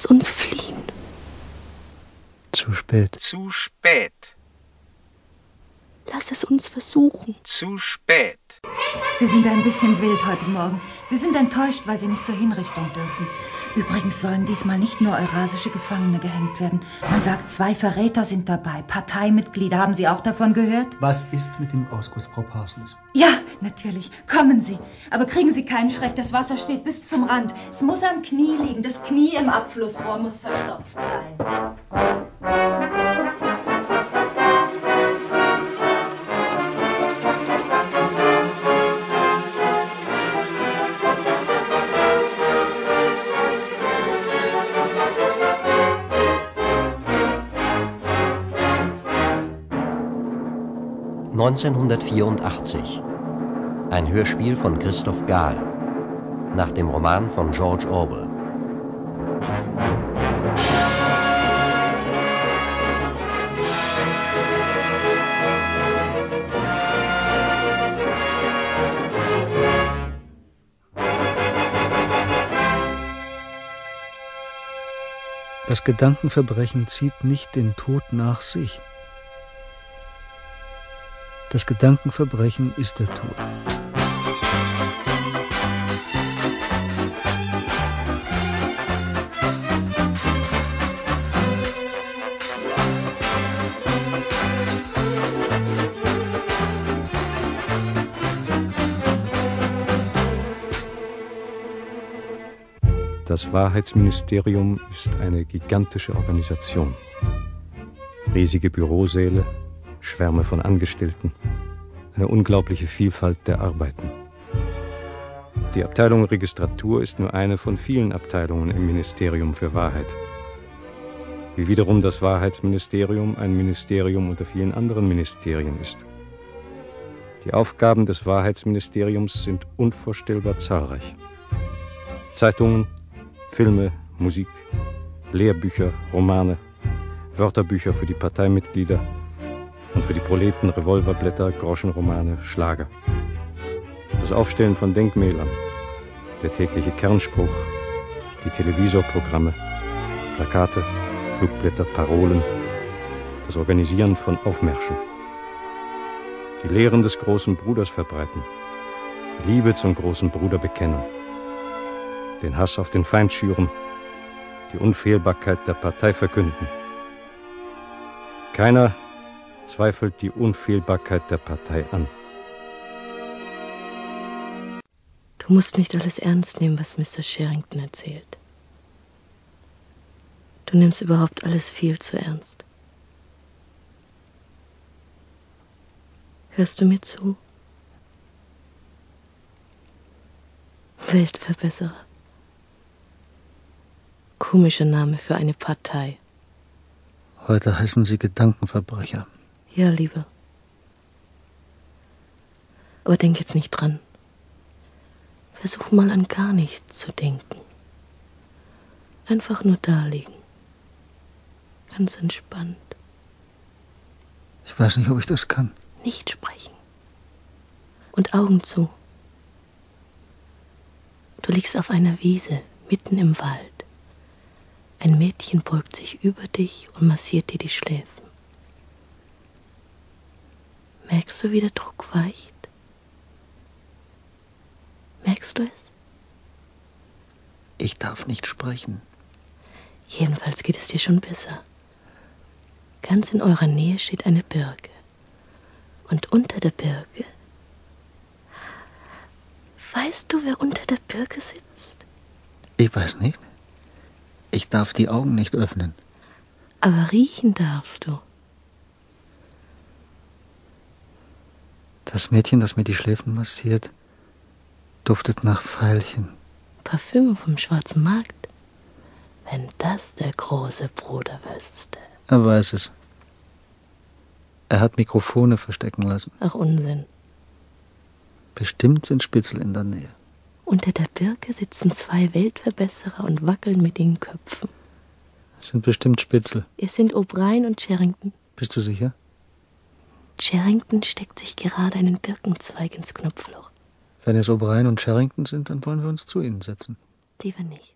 Lass uns fliehen. Zu spät. Zu spät. Lass es uns versuchen. Zu spät. Sie sind ein bisschen wild heute Morgen. Sie sind enttäuscht, weil Sie nicht zur Hinrichtung dürfen. Übrigens sollen diesmal nicht nur eurasische Gefangene gehängt werden. Man sagt, zwei Verräter sind dabei. Parteimitglieder. Haben Sie auch davon gehört? Was ist mit dem Ausguss, Frau Parsons? Ja, natürlich. Kommen Sie. Aber kriegen Sie keinen Schreck. Das Wasser steht bis zum Rand. Es muss am Knie liegen. Das Knie im Abflussrohr muss verstopft sein. 1984. Ein Hörspiel von Christoph Gahl. Nach dem Roman von George Orwell. Das Gedankenverbrechen zieht nicht den Tod nach sich. Das Gedankenverbrechen ist der Tod. Das Wahrheitsministerium ist eine gigantische Organisation. Riesige Bürosäle, Schwärme von Angestellten, eine unglaubliche Vielfalt der Arbeiten. Die Abteilung Registratur ist nur eine von vielen Abteilungen im Ministerium für Wahrheit. Wie wiederum das Wahrheitsministerium ein Ministerium unter vielen anderen Ministerien ist. Die Aufgaben des Wahrheitsministeriums sind unvorstellbar zahlreich. Zeitungen, Filme, Musik, Lehrbücher, Romane, Wörterbücher für die Parteimitglieder und für die Proleten Revolverblätter, Groschenromane, Schlager. Das Aufstellen von Denkmälern, der tägliche Kernspruch, die Televisorprogramme, Plakate, Flugblätter, Parolen, das Organisieren von Aufmärschen. Die Lehren des großen Bruders verbreiten, Liebe zum großen Bruder bekennen den Hass auf den Feind schüren, die Unfehlbarkeit der Partei verkünden. Keiner zweifelt die Unfehlbarkeit der Partei an. Du musst nicht alles ernst nehmen, was Mr. Sherrington erzählt. Du nimmst überhaupt alles viel zu ernst. Hörst du mir zu? Weltverbesserer. Komischer Name für eine Partei. Heute heißen sie Gedankenverbrecher. Ja, Liebe. Aber denk jetzt nicht dran. Versuch mal an gar nichts zu denken. Einfach nur da liegen. Ganz entspannt. Ich weiß nicht, ob ich das kann. Nicht sprechen. Und Augen zu. Du liegst auf einer Wiese, mitten im Wald. Ein Mädchen beugt sich über dich und massiert dir die Schläfen. Merkst du, wie der Druck weicht? Merkst du es? Ich darf nicht sprechen. Jedenfalls geht es dir schon besser. Ganz in eurer Nähe steht eine Birke. Und unter der Birke. Weißt du, wer unter der Birke sitzt? Ich weiß nicht. Ich darf die Augen nicht öffnen. Aber riechen darfst du. Das Mädchen, das mir die Schläfen massiert, duftet nach Veilchen. Parfüm vom schwarzen Markt. Wenn das der große Bruder wüsste. Er weiß es. Er hat Mikrofone verstecken lassen. Ach Unsinn. Bestimmt sind Spitzel in der Nähe. Unter der Birke sitzen zwei Weltverbesserer und wackeln mit den Köpfen. Das sind bestimmt Spitzel. Es sind O'Brien und Sherrington. Bist du sicher? Sherrington steckt sich gerade einen Birkenzweig ins Knopfloch. Wenn es O'Brien und Sherrington sind, dann wollen wir uns zu ihnen setzen. Lieber nicht.